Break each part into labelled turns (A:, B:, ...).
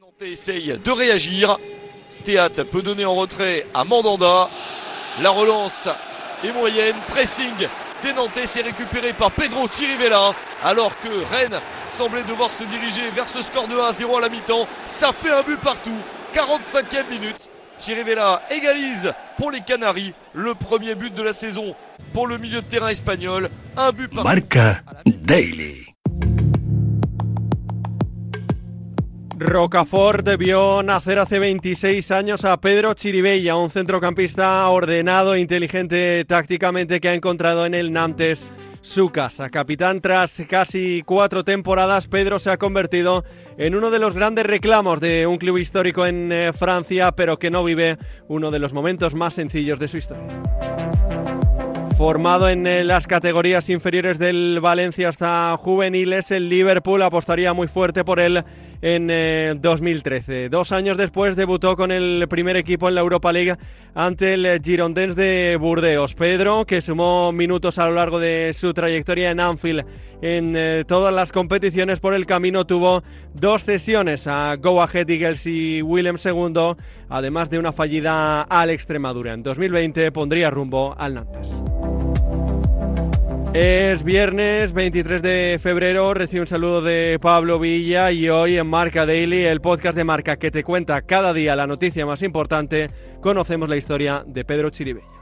A: Nantais essaye de réagir. Théâtre peut donner en retrait à Mandanda. La relance est moyenne. Pressing des Nantais c'est récupéré par Pedro Chirivella. Alors que Rennes semblait devoir se diriger vers ce score de 1 0 à la mi-temps. Ça fait un but partout. 45e minute. Chirivella égalise pour les Canaries. Le premier but de la saison pour le milieu de terrain espagnol. Un but partout.
B: Marca Daily.
C: Rocafort vio nacer hace 26 años a Pedro Chiribella, un centrocampista ordenado e inteligente tácticamente que ha encontrado en el Nantes su casa. Capitán tras casi cuatro temporadas, Pedro se ha convertido en uno de los grandes reclamos de un club histórico en eh, Francia, pero que no vive uno de los momentos más sencillos de su historia. Formado en eh, las categorías inferiores del Valencia hasta juveniles, el Liverpool apostaría muy fuerte por él en eh, 2013. Dos años después debutó con el primer equipo en la Europa League ante el Girondins de Burdeos. Pedro, que sumó minutos a lo largo de su trayectoria en Anfield en eh, todas las competiciones por el camino, tuvo dos cesiones a Go Ahead Eagles y Willem II, además de una fallida al Extremadura. En 2020 pondría rumbo al Nantes. Es viernes 23 de febrero, recibe un saludo de Pablo Villa y hoy en Marca Daily, el podcast de Marca que te cuenta cada día la noticia más importante, conocemos la historia de Pedro Chiribella.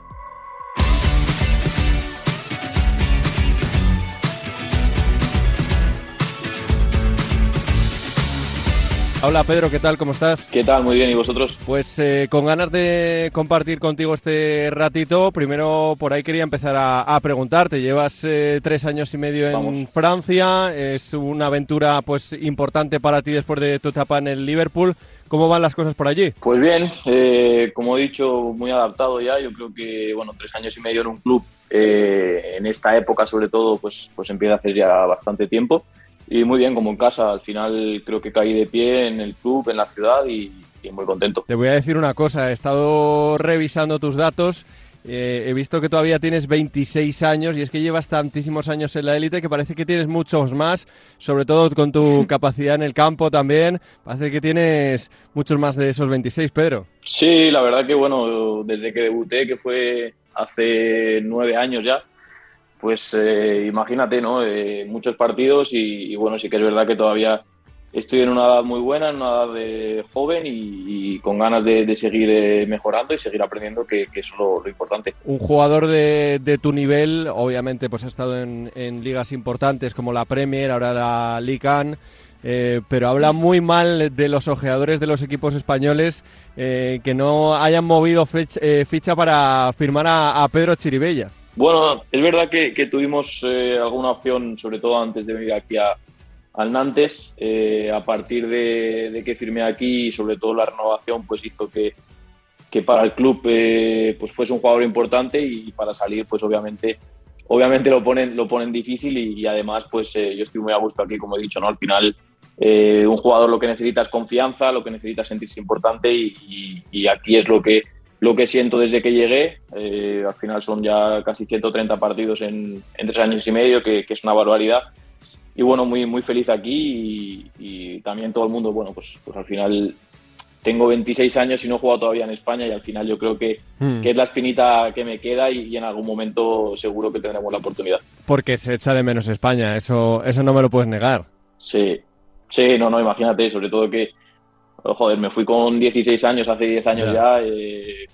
C: Hola Pedro, ¿qué tal? ¿Cómo estás?
D: ¿Qué tal? Muy bien, ¿y vosotros?
C: Pues eh, con ganas de compartir contigo este ratito, primero por ahí quería empezar a, a preguntarte, llevas eh, tres años y medio en
D: Vamos.
C: Francia, es una aventura pues importante para ti después de tu etapa en el Liverpool, ¿cómo van las cosas por allí?
D: Pues bien, eh, como he dicho, muy adaptado ya. Yo creo que, bueno, tres años y medio en un club, eh, en esta época sobre todo, pues, pues empieza a hacer ya bastante tiempo. Y muy bien, como en casa. Al final creo que caí de pie en el club, en la ciudad y, y muy contento.
C: Te voy a decir una cosa, he estado revisando tus datos. eh, he visto que todavía tienes 26 años y es que llevas tantísimos años en la élite que parece que tienes muchos más, sobre todo con tu capacidad en el campo también. Parece que tienes muchos más de esos 26, Pedro.
D: Sí, la verdad que, bueno, desde que debuté, que fue hace nueve años ya, pues eh, imagínate, ¿no? Eh, muchos partidos y, bueno, sí que es verdad que todavía estoy en una edad muy buena, en una edad de joven y, con ganas de, de seguir eh, mejorando y seguir aprendiendo, que, que es lo, importante.
C: Un jugador de, de, tu nivel, obviamente, pues ha estado en, ligas importantes como la Premier, ahora la 1. Eh, pero habla muy mal de los ojeadores de los equipos españoles eh, que no hayan movido ficha, eh, ficha para firmar a Pedro Chiribella.
D: Bueno, es verdad que, tuvimos eh, alguna opción, sobre todo antes de venir aquí a, al Nantes. Eh, a partir de, que firmé aquí y sobre todo la renovación, pues hizo que, que para el club eh, pues fuese un jugador importante y para salir, pues obviamente, obviamente lo ponen, lo ponen difícil y, además, pues yo estoy muy a gusto aquí, como he dicho, ¿no? Al final, un jugador lo que necesita es confianza, lo que necesita es sentirse importante y aquí es lo que lo que siento desde que llegué. Eh, al final son ya casi 130 partidos en, en tres años y medio, que, que, es una barbaridad. Y bueno, muy, muy feliz aquí y, y también todo el mundo, bueno, pues, pues, al final tengo 26 años y no he jugado todavía en España y al final yo creo que, hmm. que es la espinita que me queda y, y, en algún momento seguro que tendremos la oportunidad.
C: Porque se echa de menos España, eso, eso no me lo puedes negar.
D: Sí, sí, no, no, imagínate, sobre todo que joder, me fui con 16 años, hace 10 años yeah. ya, eh,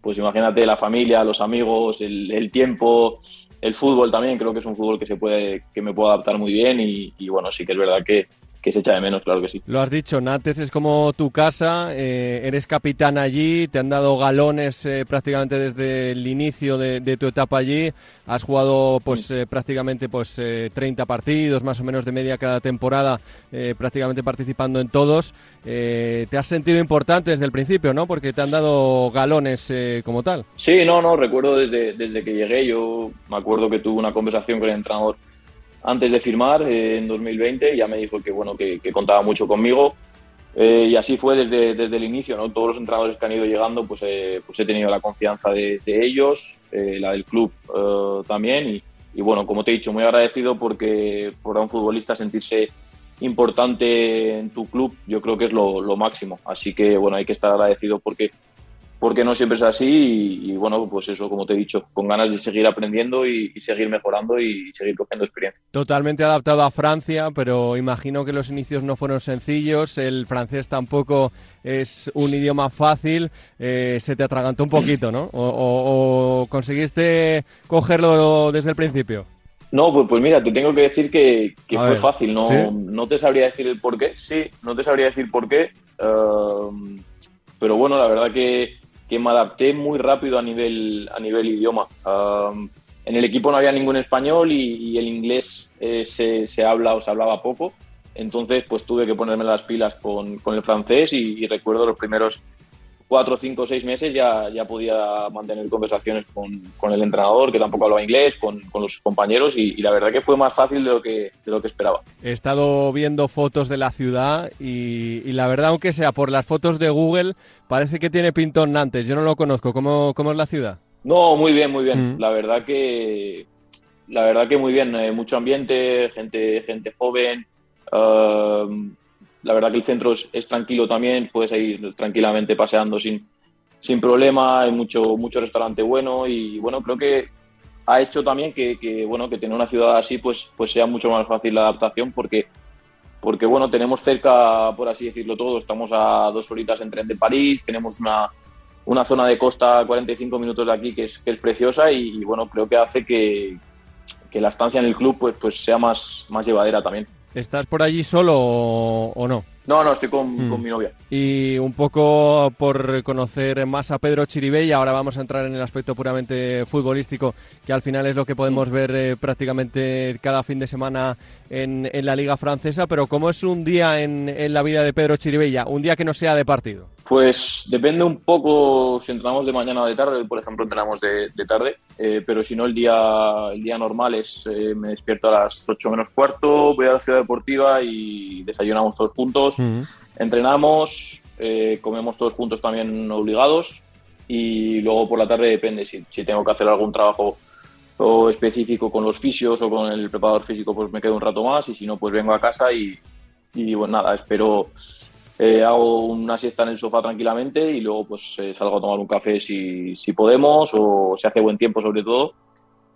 D: pues imagínate la familia, los amigos, el, el, tiempo, el fútbol también, creo que es un fútbol que se puede, que me puedo adaptar muy bien y, y bueno, sí que es verdad que, que se echa de menos, claro que sí.
C: Lo has dicho, Nantes es como tu casa, eh, eres capitán allí, te han dado galones eh, prácticamente desde el inicio de, de, tu etapa allí, has jugado pues eh, prácticamente pues 30 partidos, más o menos de media cada temporada, eh, prácticamente participando en todos. Eh, te has sentido importante desde el principio, ¿no? Porque te han dado galones eh, como tal.
D: Sí, no, no, recuerdo desde, desde que llegué, yo me acuerdo que tuve una conversación con el entrenador antes de firmar eh, en 2020 ya me dijo que bueno que, que contaba mucho conmigo. Eh, y así fue desde, desde el inicio no todos los entrenadores que han ido llegando pues, eh, pues he tenido la confianza de, de ellos eh, la del club eh, también. Y, y, bueno como te he dicho muy agradecido porque por un futbolista sentirse importante en tu club, yo creo que es lo, lo máximo. Así que bueno, hay que estar agradecido porque porque no siempre es así y, bueno, pues eso, como te he dicho, con ganas de seguir aprendiendo y, seguir mejorando y seguir cogiendo experiencia.
C: Totalmente adaptado a Francia, pero imagino que los inicios no fueron sencillos, el francés tampoco es un idioma fácil, eh, se te atragantó un poquito, ¿no? O, conseguiste cogerlo desde el principio?
D: No, pues, pues mira, te tengo que decir que, fue fácil, no, no te sabría decir el por qué, sí, no te sabría decir por qué, eh, pero bueno, la verdad que que me adapté muy rápido a nivel, a nivel idioma. en el equipo no había ningún español y, el inglés eh, se, se, habla o se hablaba poco. Entonces, pues tuve que ponerme las pilas con, con el francés y, recuerdo los primeros cuatro, cinco, seis meses ya, ya podía mantener conversaciones con, con el entrenador, que tampoco hablaba inglés, con, con los compañeros, y, la verdad que fue más fácil de lo que, de lo que esperaba.
C: He estado viendo fotos de la ciudad y, y, la verdad, aunque sea por las fotos de Google, parece que tiene pintón Nantes. Yo no lo conozco. ¿Cómo, cómo es la ciudad?
D: No, muy bien, muy bien. Mm. La verdad que la verdad que muy bien. Eh, mucho ambiente, gente, gente joven. Uh, la verdad que el centro es, tranquilo también, puedes ir tranquilamente paseando sin, sin problema, hay mucho, mucho restaurante bueno y bueno, creo que ha hecho también que, bueno, que tener una ciudad así pues, pues sea mucho más fácil la adaptación porque, porque bueno, tenemos cerca, por así decirlo todo, estamos a dos horitas en tren de París, tenemos una, una zona de costa a 45 minutos de aquí que es, que es preciosa y, bueno, creo que hace que, que la estancia en el club pues, pues sea más, más llevadera también.
C: ¿Estás por allí solo o, no?
D: No, no, estoy con, mm. mi novia.
C: Y un poco por conocer más a Pedro Chiribella, ahora vamos a entrar en el aspecto puramente futbolístico, que al final es lo que podemos mm. ver eh, prácticamente cada fin de semana en, la Liga Francesa, pero ¿cómo es un día en, en la vida de Pedro Chiribella? Un día que no sea de partido.
D: Pues depende un poco si entrenamos de mañana o de tarde, por ejemplo entrenamos de, tarde, eh, pero si no el día, el día normal es eh, me despierto a las 8 menos cuarto, voy a la ciudad deportiva y desayunamos todos juntos, entrenamos, eh, comemos todos juntos también obligados y luego por la tarde depende si, si tengo que hacer algún trabajo o específico con los fisios o con el preparador físico pues me quedo un rato más y si no pues vengo a casa y, y bueno nada, espero eh, hago una siesta en el sofá tranquilamente y luego pues eh, salgo a tomar un café si, si podemos o se hace buen tiempo sobre todo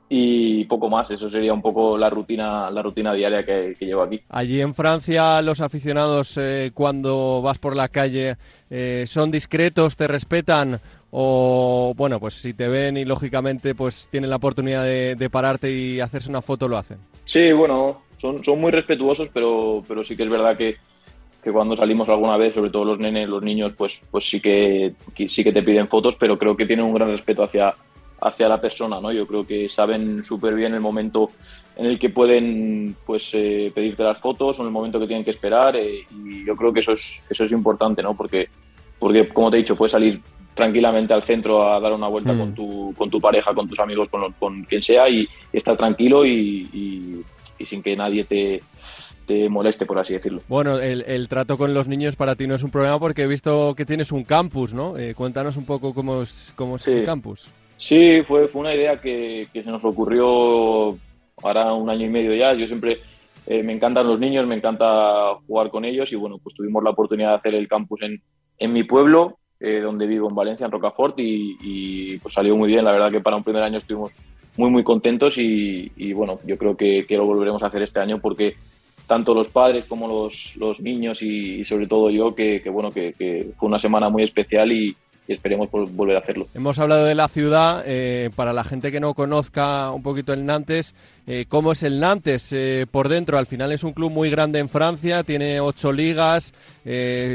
D: y poco más. Eso sería un poco la rutina, la rutina diaria que, llevo aquí.
C: Allí en Francia, los aficionados eh, cuando vas por la calle son discretos, te respetan o bueno, pues si te ven y lógicamente pues tienen la oportunidad de, de, pararte y hacerse una foto lo hacen.
D: Sí, bueno, son, son muy respetuosos, pero, pero sí que es verdad que que cuando salimos alguna vez, sobre todo los nenes, los niños, pues, pues sí que sí que te piden fotos, pero creo que tienen un gran respeto hacia, hacia la persona, ¿no? Yo creo que saben súper bien el momento en el que pueden pues eh, pedirte las fotos o en el momento que tienen que esperar eh, y yo creo que eso es eso es importante, ¿no? Porque porque como te he dicho, puedes salir tranquilamente al centro a dar una vuelta con, mm. tu, con tu pareja, con tus amigos, con, con quien sea y, estar tranquilo y sin que nadie te, te moleste, por así decirlo.
C: Bueno, el, trato con los niños para ti no es un problema porque he visto que tienes un campus, ¿no? Eh, cuéntanos un poco cómo es, cómo ese campus.
D: Sí, fue, fue una idea que, se nos ocurrió ahora un año y medio ya. Yo siempre eh, me encantan los niños, me encanta jugar con ellos y bueno, pues tuvimos la oportunidad de hacer el campus en, en mi pueblo, eh, donde vivo en Valencia, en Rocafort, y, pues salió muy bien. La verdad que para un primer año estuvimos muy, muy contentos y, y bueno, yo creo que, que, lo volveremos a hacer este año porque tanto los padres como los, los niños y, sobre todo yo, que, bueno, que, fue una semana muy especial y, esperemos volver a hacerlo.
C: Hemos hablado de la ciudad, eh, para la gente que no conozca un poquito el Nantes, eh, ¿cómo es el Nantes eh, por dentro? Al final es un club muy grande en Francia, tiene ocho ligas,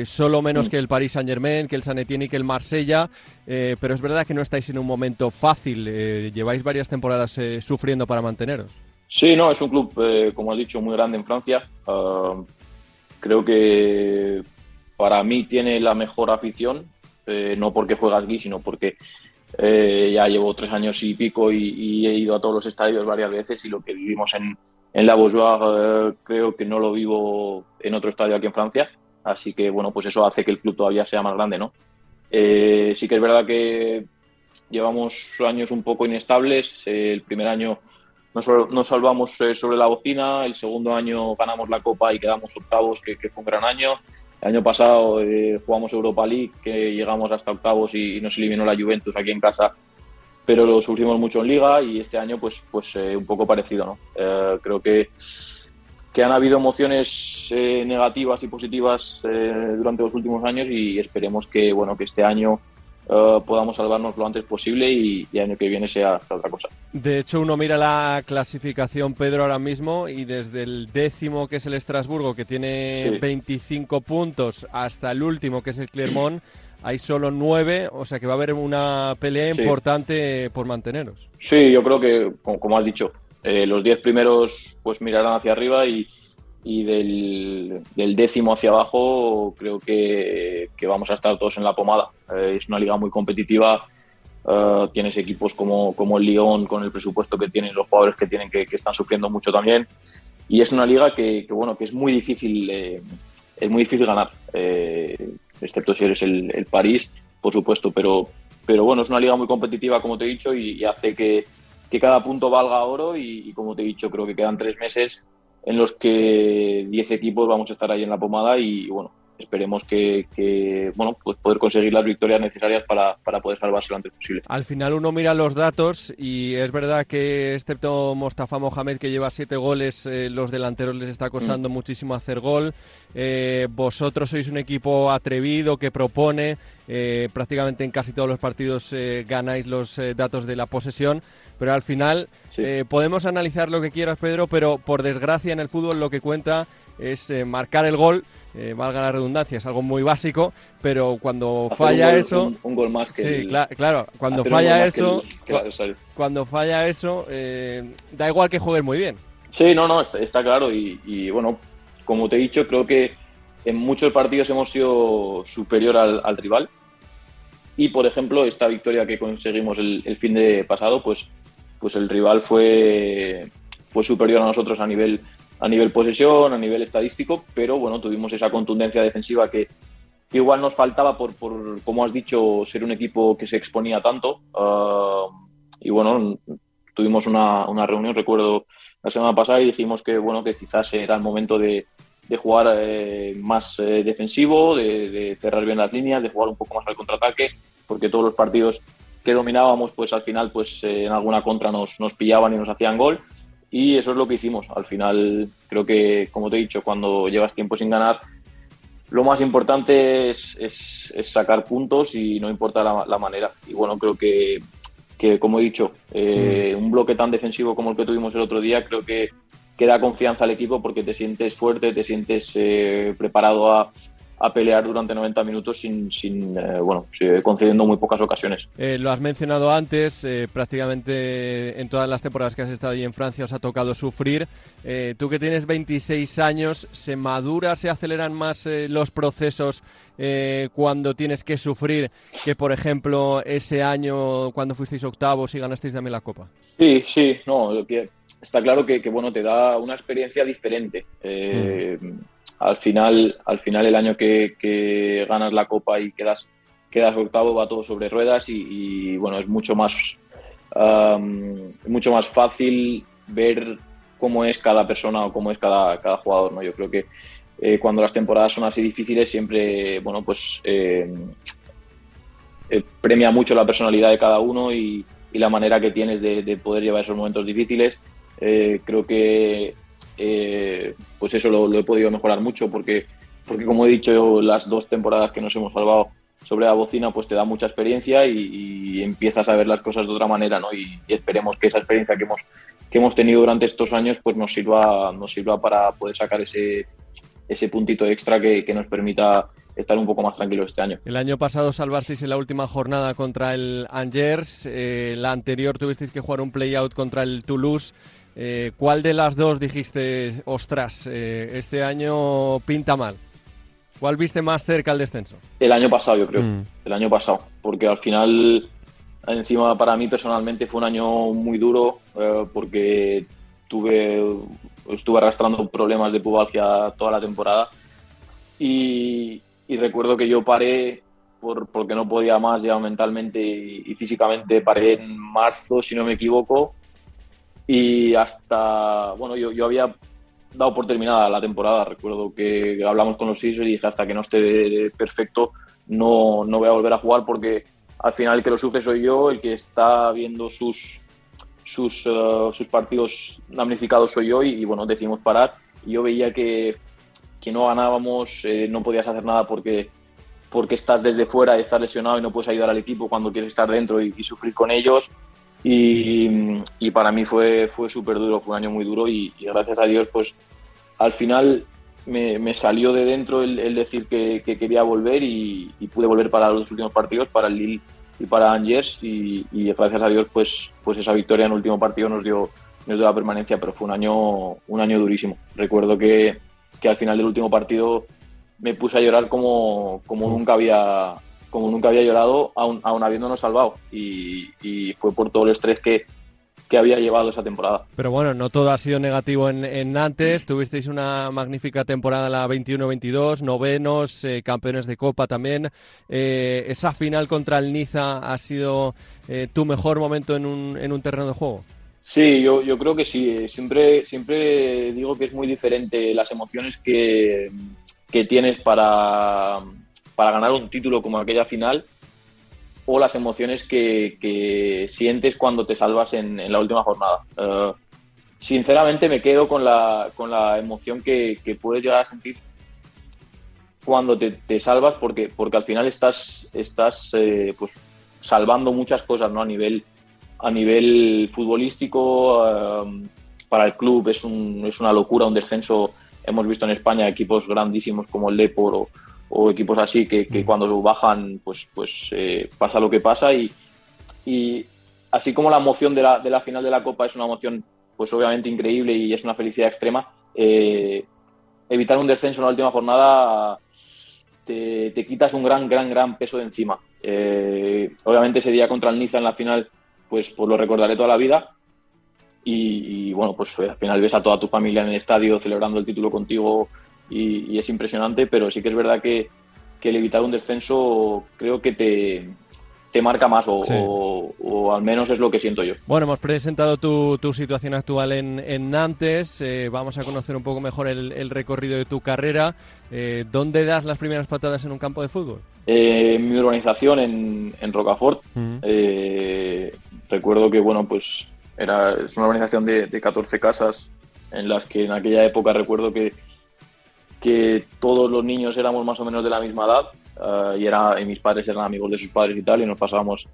C: solo menos mm. que el Paris Saint Germain, que el San Etienne y que el Marsella, pero es verdad que no estáis en un momento fácil, lleváis varias temporadas sufriendo para manteneros.
D: Sí, no, es un club, eh, como has dicho, muy grande en Francia. Ah, creo que para mí tiene la mejor afición, eh, no porque juega aquí, sino porque eh, ya llevo tres años y pico y, he ido a todos los estadios varias veces y lo que vivimos en, en la Beaujoire creo que no lo vivo en otro estadio aquí en Francia. Así que, bueno, pues eso hace que el club todavía sea más grande, ¿no? sí que es verdad que llevamos años un poco inestables. el primer año nos, salvamos eh, sobre la bocina, el segundo año ganamos la Copa y quedamos octavos, que, fue un gran año. El año pasado eh, jugamos Europa League, que llegamos hasta octavos y, nos eliminó la Juventus aquí en casa, pero lo sufrimos mucho en Liga y este año pues, pues eh, un poco parecido. ¿no? creo que, que han habido emociones negativas y positivas durante los últimos años y esperemos que, bueno, que este año eh, podamos salvarnos lo antes posible y, el año que viene sea, otra cosa.
C: De hecho, uno mira la clasificación, Pedro, ahora mismo, y desde el décimo, que es el Estrasburgo, que tiene 25 puntos, hasta el último, que es el Clermont, hay solo nueve, o sea que va a haber una pelea importante por manteneros.
D: Sí, yo creo que, como, has dicho, eh, los diez primeros pues mirarán hacia arriba y, y del, décimo hacia abajo creo que, vamos a estar todos en la pomada. Eh, es una liga muy competitiva. Eh, tienes equipos como, como el Lyon con el presupuesto que tienen, los jugadores que tienen que, están sufriendo mucho también. Y es una liga que, bueno que es muy difícil eh, es muy difícil ganar, excepto si eres el, París, por supuesto. Pero, pero bueno, es una liga muy competitiva, como te he dicho, y, hace que, cada punto valga oro. Y, y como te he dicho, creo que quedan tres meses en los que 10 equipos vamos a estar ahí en la pomada y bueno, esperemos que, bueno, pues poder conseguir las victorias necesarias para, poder salvarse lo antes posible.
C: Al final uno mira los datos y es verdad que excepto Mostafa Mohamed que lleva siete goles, eh, los delanteros les está costando mm. muchísimo hacer gol. Eh, vosotros sois un equipo atrevido que propone, eh, prácticamente en casi todos los partidos ganáis los datos de la posesión, pero al final podemos analizar lo que quieras Pedro, pero por desgracia en el fútbol lo que cuenta es marcar el gol eh, valga la redundancia, es algo muy básico, pero cuando falla eso...
D: Un, gol más que...
C: Sí, claro, cuando falla eso, cuando falla eso, eh, da igual que juegues muy bien.
D: Sí, no, no, está, claro y, bueno, como te he dicho, creo que en muchos partidos hemos sido superior al, rival y, por ejemplo, esta victoria que conseguimos el, el, fin de pasado, pues, pues el rival fue, fue superior a nosotros a nivel a nivel posesión, a nivel estadístico, pero bueno, tuvimos esa contundencia defensiva que igual nos faltaba por, por como has dicho, ser un equipo que se exponía tanto. Ah, y bueno, tuvimos una, una, reunión, recuerdo, la semana pasada y dijimos que bueno, que quizás era el momento de, de jugar eh, más eh, defensivo, de, cerrar bien las líneas, de jugar un poco más al contraataque, porque todos los partidos que dominábamos, pues al final, pues eh, en alguna contra nos, nos pillaban y nos hacían gol y eso es lo que hicimos. Al final, creo que, como te he dicho, cuando llevas tiempo sin ganar, lo más importante es, es, sacar puntos y no importa la, manera. Y bueno, creo que, que como he dicho, eh, mm. un bloque tan defensivo como el que tuvimos el otro día, creo que, que da confianza al equipo porque te sientes fuerte, te sientes eh, preparado a, a pelear durante 90 minutos sin, sin eh, bueno, concediendo muy pocas ocasiones.
C: Eh, lo has mencionado antes, eh, prácticamente en todas las temporadas que has estado ahí en Francia os ha tocado sufrir. tú que tienes 26 años, ¿se madura, se aceleran más los procesos cuando tienes que sufrir que, por ejemplo, ese año cuando fuisteis octavos y ganasteis también la Copa?
D: Sí, sí, no, está claro que, bueno, te da una experiencia diferente. Mm al final, al final el año que, ganas la copa y quedas, quedas octavo va todo sobre ruedas y, bueno, es mucho más, mucho más fácil ver cómo es cada persona o cómo es cada, cada jugador. ¿no? Yo creo que eh, cuando las temporadas son así difíciles siempre, bueno, pues eh, eh, premia mucho la personalidad de cada uno y, la manera que tienes de, de, poder llevar esos momentos difíciles. creo que eh, pues eso lo, he podido mejorar mucho porque, porque como he dicho, las dos temporadas que nos hemos salvado sobre la bocina pues te da mucha experiencia y, empiezas a ver las cosas de otra manera, ¿no? Y, esperemos que esa experiencia que hemos, que hemos tenido durante estos años pues nos sirva, nos sirva para poder sacar ese, ese puntito extra que, nos permita estar un poco más tranquilo este año.
C: El año pasado salvasteis en la última jornada contra el Angers, eh, la anterior tuvisteis que jugar un play-out contra el Toulouse. Eh, ¿Cuál de las dos dijiste, ostras, eh, este año pinta mal? ¿Cuál viste más cerca al descenso?
D: El año pasado, yo creo. Mm. El año pasado. Porque al final, encima para mí personalmente fue un año muy duro eh, porque tuve, estuve arrastrando problemas de pubalgia toda la temporada. Y, recuerdo que yo paré por, porque no podía más ya mentalmente y físicamente. Paré en marzo, si no me equivoco y hasta, bueno, yo, yo había dado por terminada la temporada. Recuerdo que hablamos con los seis y dije hasta que no esté perfecto no, no voy a volver a jugar porque al final el que lo sufre soy yo, el que está viendo sus, sus, eh, sus partidos damnificados soy yo y, bueno, decidimos parar. Y yo veía que, que no ganábamos, eh, no podías hacer nada porque, porque estás desde fuera y estás lesionado y no puedes ayudar al equipo cuando quieres estar dentro y, sufrir con ellos. Y, y, para mí fue, fue súper duro, fue un año muy duro y, gracias a Dios pues al final me, me salió de dentro el, decir que, que, quería volver y, pude volver para los últimos partidos, para el Lille y para Angers y, gracias a Dios pues, pues esa victoria en el último partido nos dio, nos dio la permanencia, pero fue un año, un año durísimo. Recuerdo que, que al final del último partido me puse a llorar como, como nunca había como nunca había llorado aún, aún habiéndonos salvado y, y fue por todo el estrés que, que había llevado esa temporada.
C: Pero bueno, no todo ha sido negativo en, Nantes. Tuvisteis una magnífica temporada la 21-22, novenos, eh, campeones de Copa también. Eh, esa final contra el Niza ha sido eh, tu mejor momento en un, en un terreno de juego.
D: Sí, yo, yo creo que sí. Siempre, siempre digo que es muy diferente las emociones que, que tienes para, para ganar un título como aquella final o las emociones que, sientes cuando te salvas en, la última jornada. Eh, sinceramente me quedo con la, con la emoción que, puedes llegar a sentir cuando te, salvas porque, porque al final estás, estás eh, pues, salvando muchas cosas ¿no? a, nivel, a nivel futbolístico. Eh, para el club es, un, es una locura un descenso. Hemos visto en España equipos grandísimos como el Depor o, o equipos así que, que mm. cuando bajan pues, pues eh, pasa lo que pasa y, y así como la emoción de la, de la, final de la Copa es una emoción pues obviamente increíble y es una felicidad extrema, eh, evitar un descenso en la última jornada te, te, quitas un gran, gran, gran peso de encima. Eh, obviamente ese día contra el Niza en la final pues, pues lo recordaré toda la vida y, y bueno, pues al final ves a toda tu familia en el estadio celebrando el título contigo y, es impresionante, pero sí que es verdad que, que el evitar un descenso creo que te, te marca más o, al menos es lo que siento yo.
C: Bueno, hemos presentado tu, tu situación actual en, en Nantes, eh, vamos a conocer un poco mejor el, recorrido de tu carrera. Eh, ¿Dónde das las primeras patadas en un campo de fútbol?
D: Eh, mi urbanización en, en Rocafort. recuerdo que, bueno, pues era, es una urbanización de, de 14 casas en las que en aquella época recuerdo que que todos los niños éramos más o menos de la misma edad eh, y, era, y mis padres eran amigos de sus padres y tal, y nos pasábamos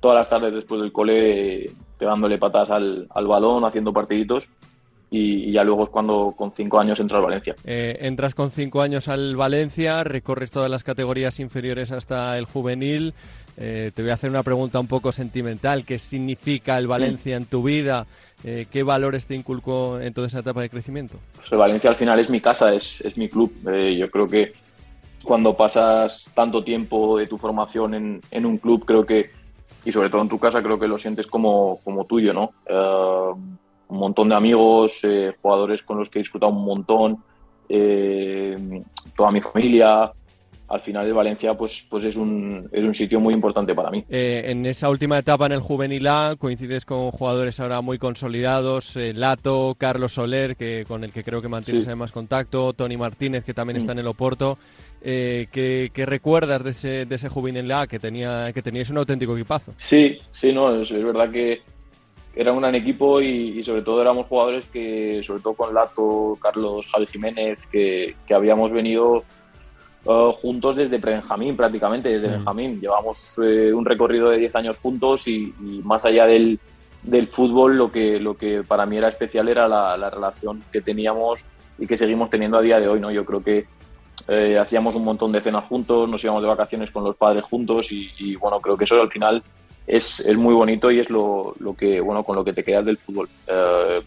D: todas las tardes después del cole pegándole patas al, al balón, haciendo partiditos y, ya luego es cuando con cinco años entras al Valencia.
C: Eh, entras con cinco años al Valencia, recorres todas las categorías inferiores hasta el juvenil. Eh, te voy a hacer una pregunta un poco sentimental. ¿Qué significa el Valencia en tu vida? Eh, ¿Qué valores te inculcó en toda esa etapa de crecimiento?
D: Pues el Valencia al final es mi casa, es, es mi club. yo creo que cuando pasas tanto tiempo de tu formación en, en, un club, creo que, y sobre todo en tu casa, creo que lo sientes como, como tuyo, ¿no? Un montón de amigos, eh, jugadores con los que he disfrutado un montón, eh, toda mi familia. Al final de Valencia pues, pues es, un, es un sitio muy importante para mí.
C: Eh, en esa última etapa en el Juvenil A coincides con jugadores ahora muy consolidados, Lato, Carlos Soler, que, con el que creo que mantienes además contacto, Tony Martínez, que también está mm. en el Oporto. ¿qué, recuerdas de ese, de ese Juvenil A que, tenía, que teníais un auténtico equipazo?
D: Sí, sí, no, es verdad que, era un gran equipo y, sobre todo éramos jugadores que, sobre todo con Lato, Carlos, Javi Jiménez, que, que habíamos venido uh, juntos desde Benjamín prácticamente, desde mm. Benjamín. Llevamos eh, un recorrido de 10 años juntos y, más allá del, del, fútbol, lo que, lo que para mí era especial era la, la, relación que teníamos y que seguimos teniendo a día de hoy. ¿no? Yo creo que eh, hacíamos un montón de cenas juntos, nos íbamos de vacaciones con los padres juntos y, y bueno, creo que eso al final es, es muy bonito y es lo, lo, que, bueno, con lo que te quedas del fútbol. Eh,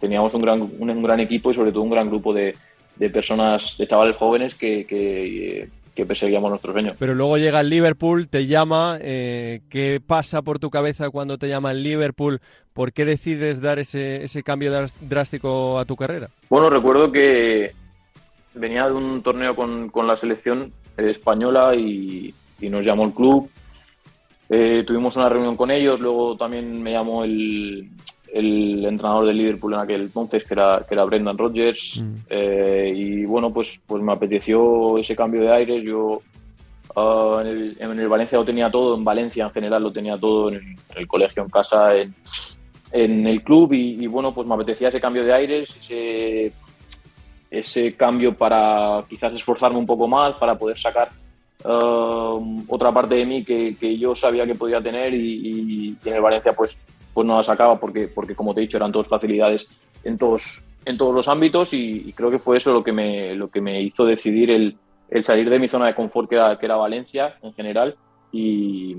D: teníamos un gran, un, gran equipo y sobre todo un gran grupo de, de personas, de chavales jóvenes que, que, perseguíamos nuestros sueños.
C: Pero luego llega el Liverpool, te llama, eh, ¿qué pasa por tu cabeza cuando te llama el Liverpool? ¿Por qué decides dar ese, ese cambio drástico a tu carrera?
D: Bueno, recuerdo que venía de un torneo con, con la selección española y, y nos llamó el club eh, tuvimos una reunión con ellos, luego también me llamó el, el entrenador del Liverpool en aquel entonces, que era, que era Brendan Rodgers.
C: Mm.
D: Eh, y bueno, pues, pues me apeteció ese cambio de aires. Yo ah, en, el, en, el, Valencia lo tenía todo, en Valencia en general lo tenía todo, en el, en el colegio, en casa, en, en el club. Y, y, bueno, pues me apetecía ese cambio de aires, ese, ese cambio para quizás esforzarme un poco más, para poder sacar. Uh, otra parte de mí que, yo sabía que podía tener y, y, y en el Valencia pues pues no la sacaba porque, porque como te he dicho, eran todas facilidades en todos, en todos los ámbitos y, y, creo que fue eso lo que me, lo que me hizo decidir el, el salir de mi zona de confort que era, que era Valencia en general y,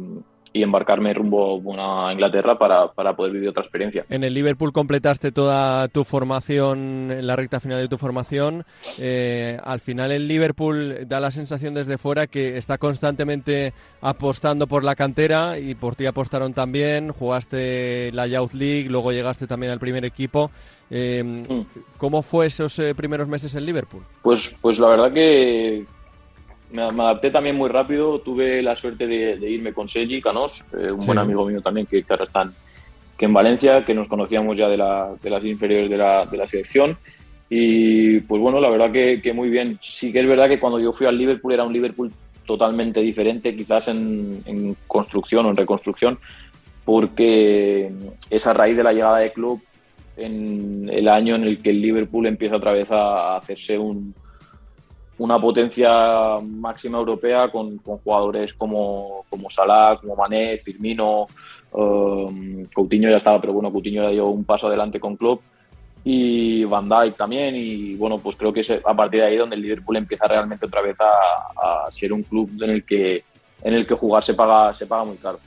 D: y embarcarme rumbo a Inglaterra para, para, poder vivir otra experiencia.
C: En el Liverpool completaste toda tu formación, en la recta final de tu formación. Eh, al final el Liverpool da la sensación desde fuera que está constantemente apostando por la cantera y por ti apostaron también. Jugaste la Youth League, luego llegaste también al primer equipo. Eh, ¿Cómo fue esos eh, primeros meses en Liverpool?
D: Pues, pues la verdad que me, me, adapté también muy rápido. Tuve la suerte de, de irme con Sergi Canós, eh, un sí. buen amigo mío también que, que, ahora están que en Valencia, que nos conocíamos ya de, la, de las inferiores de la, de la, selección. Y pues bueno, la verdad que, que, muy bien. Sí que es verdad que cuando yo fui al Liverpool era un Liverpool totalmente diferente, quizás en, en construcción o en reconstrucción, porque es a raíz de la llegada de club en el año en el que el Liverpool empieza otra vez a hacerse un, una potencia máxima europea con, con jugadores como, como, Salah, como Mané, Firmino, um, Coutinho ya estaba, pero bueno, Coutinho ya dio un paso adelante con Klopp y Van Dijk también y bueno, pues creo que es a partir de ahí donde el Liverpool empieza realmente otra vez a, a ser un club en el que en el que jugar se paga se paga muy caro.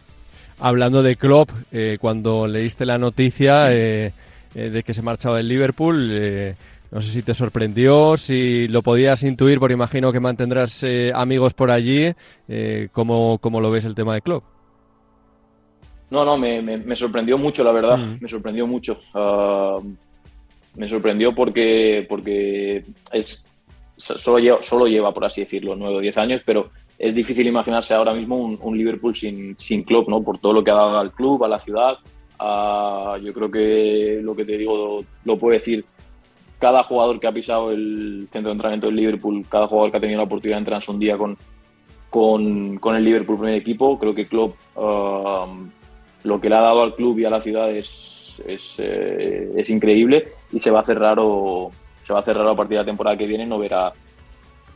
C: Hablando de Klopp, eh, cuando leíste la noticia eh, eh, de que se marchaba del Liverpool, no sé si te sorprendió, si lo podías intuir, porque imagino que mantendrás eh, amigos por allí. Eh, ¿cómo, ¿cómo, lo ves el tema de club?
D: No, no, me, me, me sorprendió mucho, la verdad. Mm. Me sorprendió mucho. Uh, me sorprendió porque, porque es, solo, lleva, solo lleva, por así decirlo, 9 o 10 años, pero es difícil imaginarse ahora mismo un, un Liverpool sin, sin club, ¿no? Por todo lo que ha dado al club, a la ciudad. Uh, yo creo que lo que te digo lo, lo puedo decir cada jugador que ha pisado el centro de entrenamiento del Liverpool, cada jugador que ha tenido la oportunidad de entrenarse un día con, con, con el Liverpool primer equipo, creo que Klopp uh, lo que le ha dado al club y a la ciudad es, es, eh, es, increíble y se va a hacer raro se va a hacer raro a partir de la temporada que viene no verá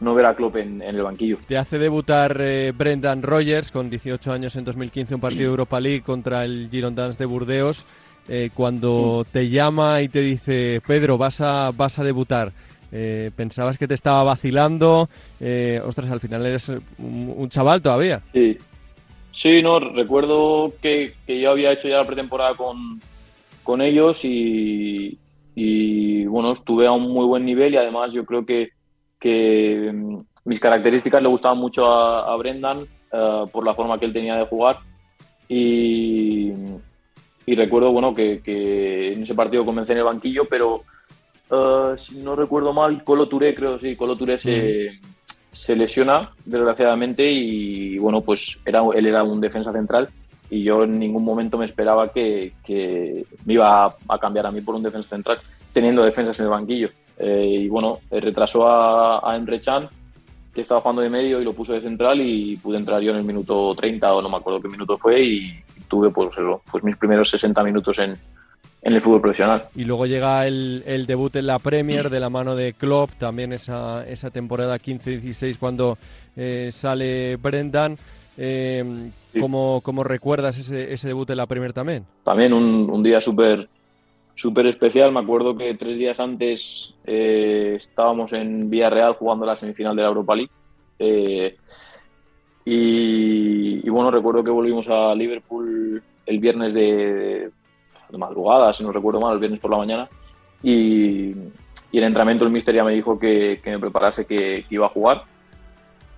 D: no ver a Klopp en, en, el banquillo.
C: Te hace debutar eh, Brendan Rogers con 18 años en 2015 un partido de Europa League contra el Girondins de Burdeos eh, cuando te llama y te dice, Pedro, vas a, vas a debutar, eh, pensabas que te estaba vacilando, eh, ostras, al final eres un, chaval todavía.
D: Sí, sí, no, recuerdo que, que yo había hecho ya la pretemporada con, con ellos y, y, bueno, estuve a un muy buen nivel y además yo creo que, que mm, mis características le gustaban mucho a, Brendan por la forma que él tenía de jugar y y recuerdo bueno que, que, en ese partido comencé en el banquillo, pero uh, si no recuerdo mal, Colo Touré, creo sí, Colo Touré se, mm. se, lesiona desgraciadamente y bueno, pues era, él era un defensa central y yo en ningún momento me esperaba que, que me iba a, a, cambiar a mí por un defensa central teniendo defensas en el banquillo. Eh, y bueno, retrasó a, a Emre Can, que estaba jugando de medio y lo puso de central y pude entrar yo en el minuto 30 o no me acuerdo qué minuto fue y, tuve pues eso, pues mis primeros 60 minutos en, en el fútbol profesional.
C: Y luego llega el, el, debut en la Premier de la mano de Klopp, también esa, esa temporada 15-16 cuando eh, sale Brendan. Eh, sí. ¿cómo, ¿cómo, recuerdas ese, ese, debut en la Premier también?
D: También un, un día súper súper especial. Me acuerdo que tres días antes eh, estábamos en Villarreal jugando la semifinal de la Europa League. Eh, y, bueno, recuerdo que volvimos a Liverpool el viernes de, madrugada, si no recuerdo mal, el viernes por la mañana. Y, y el entrenamiento el mister ya me dijo que, que me preparase que, iba a jugar.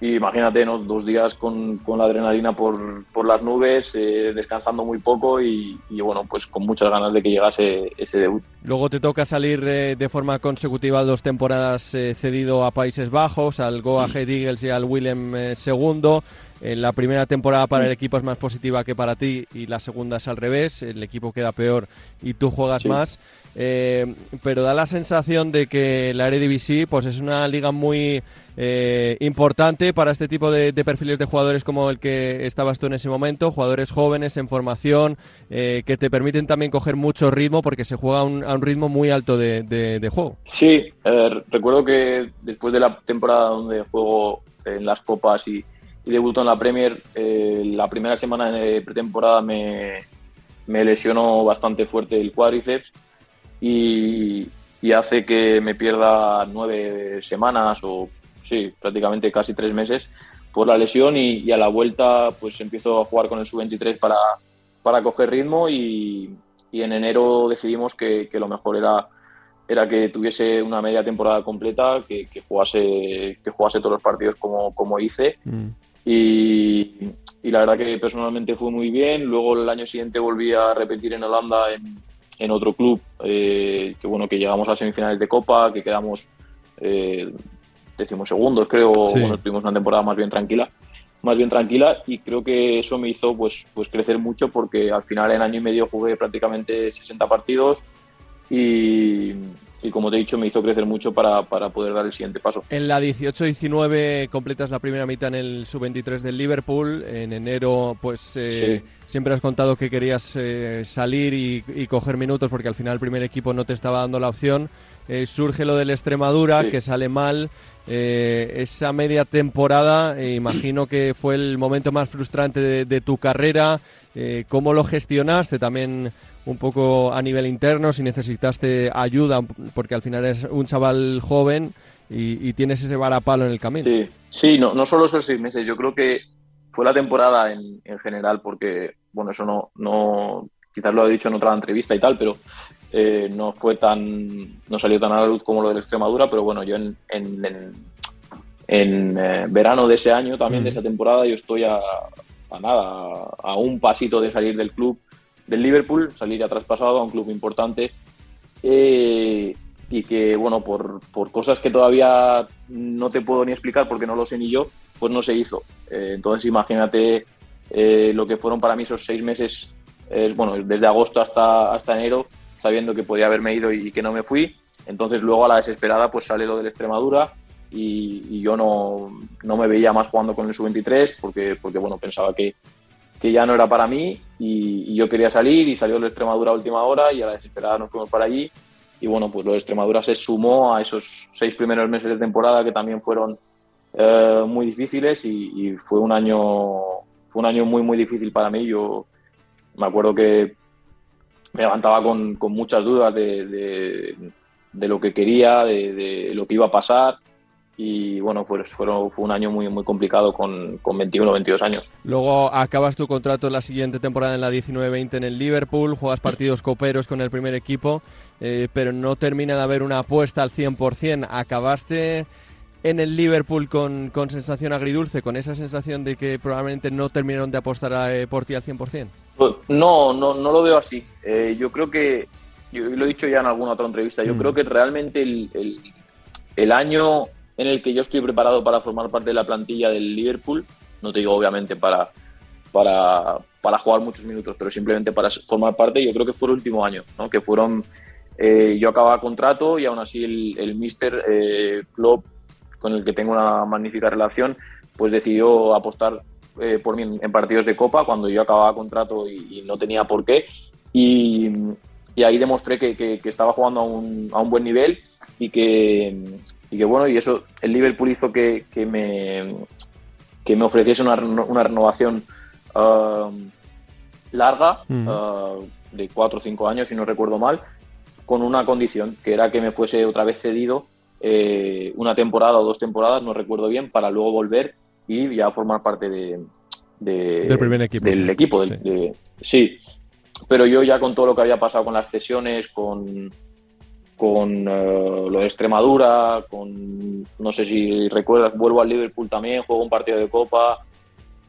D: Y imagínate, ¿no? Dos días con, con la adrenalina por, por las nubes, eh, descansando muy poco y, y, bueno, pues con muchas ganas de que llegase ese debut.
C: Luego te toca salir eh, de forma consecutiva dos temporadas eh, cedido a Países Bajos, al Go Ahead Eagles y al Willem II. La primera temporada para el equipo es más positiva que para ti y la segunda es al revés, el equipo queda peor y tú juegas más. Eh, pero da la sensación de que la Eredivisie pues es una liga muy eh, importante para este tipo de, perfiles de jugadores como el que estabas tú en ese momento, jugadores jóvenes en formación eh, que te permiten también coger mucho ritmo porque se juega a un ritmo muy alto de, juego.
D: Sí, recuerdo que después de la temporada donde juego en las copas y, y debuto en la Premier, la primera semana de pretemporada me, me lesionó bastante fuerte el cuádriceps y, hace que me pierda nueve semanas o sí, prácticamente casi tres meses por la lesión y, a la vuelta pues empiezo a jugar con el sub-23 para, para coger ritmo y, en enero decidimos que, lo mejor era, era que tuviese una media temporada completa, que, jugase, que jugase todos los partidos como, como hice. Mm. Y, y, la verdad que personalmente fue muy bien. Luego el año siguiente volví a repetir en Holanda en, en otro club, eh, que bueno, que llegamos a semifinales de Copa, que quedamos eh, segundos, creo, bueno, tuvimos una temporada más bien tranquila, más bien tranquila, y creo que eso me hizo pues, pues crecer mucho porque al final en año y medio jugué prácticamente 60 partidos y, y como te he dicho, me hizo crecer mucho para, poder dar el siguiente paso.
C: En la 18-19 completas la primera mitad en el sub-23 del Liverpool. En enero, pues eh, siempre has contado que querías eh, salir y, coger minutos porque al final el primer equipo no te estaba dando la opción. Eh, surge lo del Extremadura, que sale mal. esa media temporada, imagino que fue el momento más frustrante de, de tu carrera. ¿Cómo lo gestionaste? También un poco a nivel interno, si necesitaste ayuda, porque al final es un chaval joven y, tienes ese varapalo en el camino.
D: Sí, sí no, no solo esos seis meses, yo creo que fue la temporada en, en general, porque, bueno, eso no, no, quizás lo he dicho en otra entrevista y tal, pero eh, no fue tan, no salió tan a la luz como lo de la Extremadura, pero bueno, yo en, en, en, eh, verano de ese año, también de esa temporada, yo estoy a, a nada, a un pasito de salir del club del Liverpool, salir ya traspasado a un club importante eh, y que, bueno, por, por, cosas que todavía no te puedo ni explicar porque no lo sé ni yo, pues no se hizo. Eh, entonces imagínate eh, lo que fueron para mí esos seis meses, bueno, desde agosto hasta, hasta enero, sabiendo que podía haberme ido y, que no me fui. Entonces luego a la desesperada pues sale lo de la Extremadura y, y yo no, no, me veía más jugando con el sub-23 porque, porque, bueno, pensaba que, que ya no era para mí y, yo quería salir y salió la Extremadura a última hora y a la desesperada nos fuimos para allí y bueno, pues lo de Extremadura se sumó a esos seis primeros meses de temporada que también fueron eh, muy difíciles y, fue un año fue un año muy muy difícil para mí. Yo me acuerdo que me levantaba con, con muchas dudas de, de, lo que quería, de, de, lo que iba a pasar y bueno, pues fueron, fue un año muy, muy complicado con, con 21 o 22 años.
C: Luego acabas tu contrato en la siguiente temporada en la 19-20 en el Liverpool, juegas partidos coperos con el primer equipo, eh, pero no termina de haber una apuesta al 100%. ¿Acabaste en el Liverpool con, con sensación agridulce, con esa sensación de que probablemente no terminaron de apostar eh, por ti al 100%?
D: Pues, no, no, no lo veo así. Eh, yo creo que, yo lo he dicho ya en alguna otra entrevista, yo mm. creo que realmente el, el, el año en el que yo estoy preparado para formar parte de la plantilla del Liverpool. No te digo obviamente para, para, para jugar muchos minutos, pero simplemente para formar parte. Yo creo que fue el último año, ¿no? que fueron. Eh, yo acababa contrato y aún así el, el Mister eh, con el que tengo una magnífica relación, pues decidió apostar eh, por mí en, partidos de Copa cuando yo acababa contrato y, no tenía por qué. Y, ahí demostré que, que, estaba jugando a un, a un buen nivel y que, y que bueno, y eso el Liverpool hizo que, que me, que me ofreciese una, una renovación um, larga, uh, de cuatro o cinco años, si no recuerdo mal, con una condición, que era que me fuese otra vez cedido eh, una temporada o dos temporadas, no recuerdo bien, para luego volver y ya formar parte de,
C: del primer equipo.
D: Del equipo, sí. Pero yo ya con todo lo que había pasado con las cesiones, con, con eh, lo de Extremadura, con, no sé si recuerdas, vuelvo al Liverpool también, juego un partido de Copa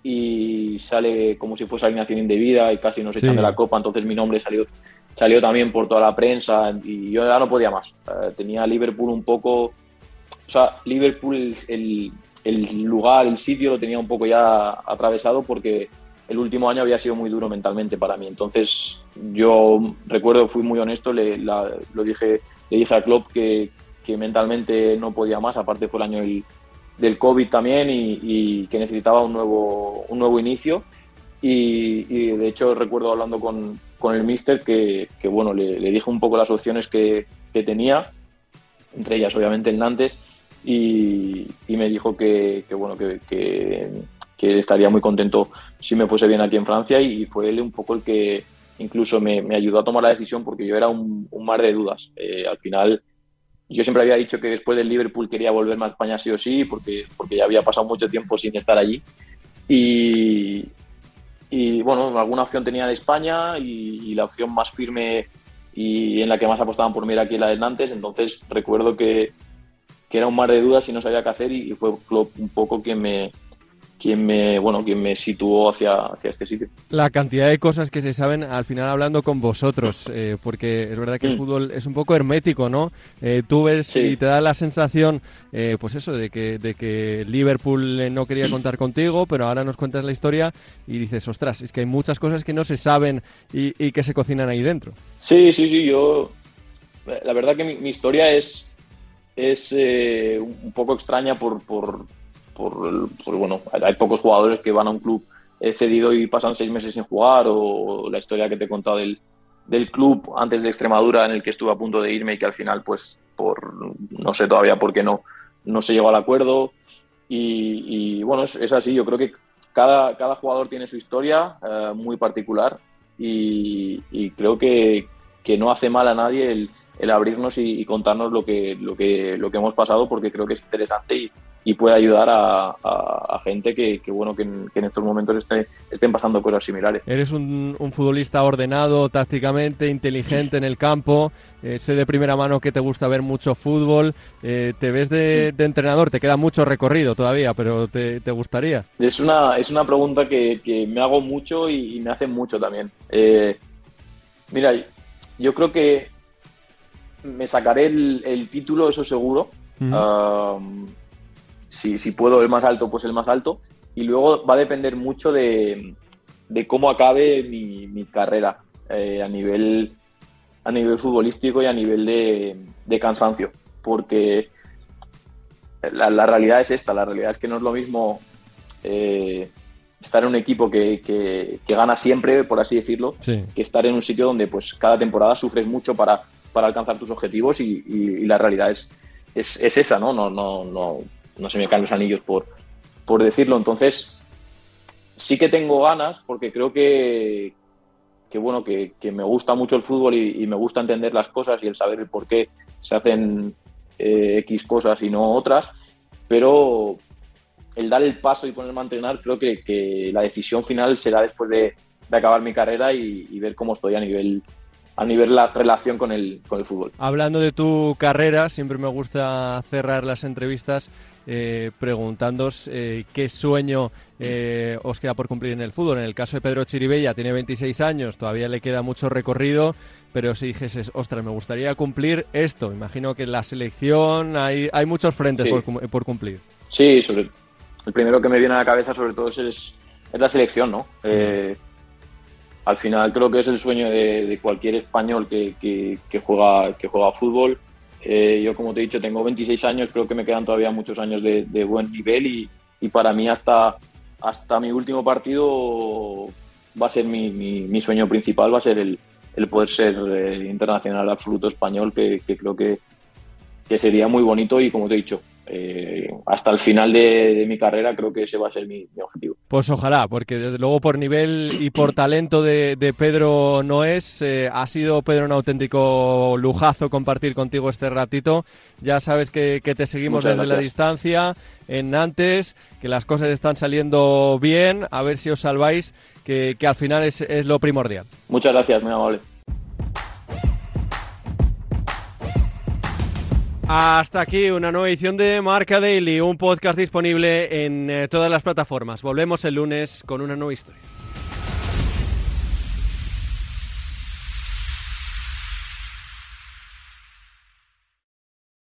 D: y sale como si fuese alineación indebida y casi nos echan de la Copa, entonces mi nombre salió, salió también por toda la prensa y yo ya no podía más. Eh, tenía Liverpool un poco, o sea, Liverpool, el, el lugar, el sitio lo tenía un poco ya atravesado porque el último año había sido muy duro mentalmente para mí. Entonces, yo recuerdo, fui muy honesto, le, lo dije, le dije a Klopp que, que, mentalmente no podía más, aparte fue el año del, del COVID también y, que necesitaba un nuevo, un nuevo inicio. Y, de hecho recuerdo hablando con, con el mister que, que bueno, le, le, dije un poco las opciones que, que tenía, entre ellas obviamente el Nantes, y, y me dijo que, que bueno, que estaría muy contento si me fuese bien aquí en Francia y fue él un poco el que incluso me, ayudó a tomar la decisión porque yo era un, mar de dudas. Eh, al final yo siempre había dicho que después del Liverpool quería volverme a España sí o sí porque, porque ya había pasado mucho tiempo sin estar allí y, y bueno, alguna opción tenía de España y, la opción más firme y en la que más apostaban por mí era aquí la de Nantes, entonces recuerdo que, que era un mar de dudas y no sabía qué hacer y, fue un poco quien me, quien me, bueno, quien me situó hacia, hacia este sitio.
C: La cantidad de cosas que se saben al final hablando con vosotros, eh, porque es verdad que el mm. fútbol es un poco hermético, ¿no? Eh, tú ves y te da la sensación, eh, pues eso, de que, de que Liverpool no quería contar contigo, pero ahora nos cuentas la historia y dices, ostras, es que hay muchas cosas que no se saben y, que se cocinan ahí dentro.
D: Sí, sí, sí, yo... La verdad que mi, historia es, es un poco extraña por, por por, bueno, hay pocos jugadores que van a un club cedido y pasan seis meses sin jugar o la historia que te he contado del, del club antes de Extremadura en el que estuve a punto de irme y que al final pues por no sé todavía por qué no no se llegó al acuerdo. Y, bueno es, así yo creo que cada, cada jugador tiene su historia eh, muy particular y, creo que, que, no hace mal a nadie el, el abrirnos y, y, contarnos lo que, lo, que, lo que hemos pasado porque creo que es interesante y, y puede ayudar a, gente que, bueno que en, estos momentos estén pasando cosas similares.
C: Eres un, futbolista ordenado tácticamente, inteligente en el campo, eh, sé de primera mano que te gusta ver mucho fútbol, eh, te ves de, entrenador, te queda mucho recorrido todavía, pero te, gustaría.
D: Es una, es una pregunta que, me hago mucho y, me hacen mucho también. Eh, mira, yo creo que me sacaré el, título, eso seguro si, si puedo el más alto, pues el más alto. Y luego va a depender mucho de, de cómo acabe mi, mi carrera eh, a, nivel, a nivel futbolístico y a nivel de, de cansancio. Porque la, la, realidad es esta, la realidad es que no es lo mismo eh, estar en un equipo que, que, gana siempre, por así decirlo, que estar en un sitio donde pues cada temporada sufres mucho para, para alcanzar tus objetivos y, y, la realidad es, es, es, esa, ¿no? No, no, no, no se me caen los anillos por, por decirlo. Entonces, sí que tengo ganas porque creo que, que bueno, que, me gusta mucho el fútbol y, me gusta entender las cosas y el saber el por qué se hacen eh, X cosas y no otras, pero el dar el paso y ponerme a entrenar, creo que, la decisión final será después de, acabar mi carrera y, y, ver cómo estoy a nivel a nivel la relación con el, con el fútbol.
C: Hablando de tu carrera, siempre me gusta cerrar las entrevistas eh, preguntándoos eh, qué sueño eh, os queda por cumplir en el fútbol. En el caso de Pedro Chiribella, tiene 26 años, todavía le queda mucho recorrido, pero si dijeses, ostras, me gustaría cumplir esto, imagino que en la selección hay, hay muchos frentes por, cumplir.
D: Sí, sobre, el primero que me viene a la cabeza sobre todo es, es la selección, ¿no? Eh, al final creo que es el sueño de, cualquier español que, que, juega, que juega fútbol. Eh, yo, como te he dicho, tengo 26 años, creo que me quedan todavía muchos años de, buen nivel y, y, para mí hasta, hasta mi último partido va a ser mi, mi, sueño principal, va a ser el, el poder ser eh, internacional absoluto español, que, que creo que, que sería muy bonito y, como te he dicho, eh, hasta el final de, mi carrera creo que ese va a ser mi, objetivo.
C: Pues ojalá, porque desde luego por nivel y por talento de, Pedro no es, eh, ha sido Pedro un auténtico lujazo compartir contigo este ratito. Ya sabes que, te seguimos desde la distancia en Nantes, que las cosas están saliendo bien, a ver si os salváis, que, al final es, es lo primordial.
D: Muchas gracias, muy amable.
C: Hasta aquí una nueva edición de Marca Daily, un podcast disponible en eh, todas las plataformas. Volvemos el lunes con una nueva historia.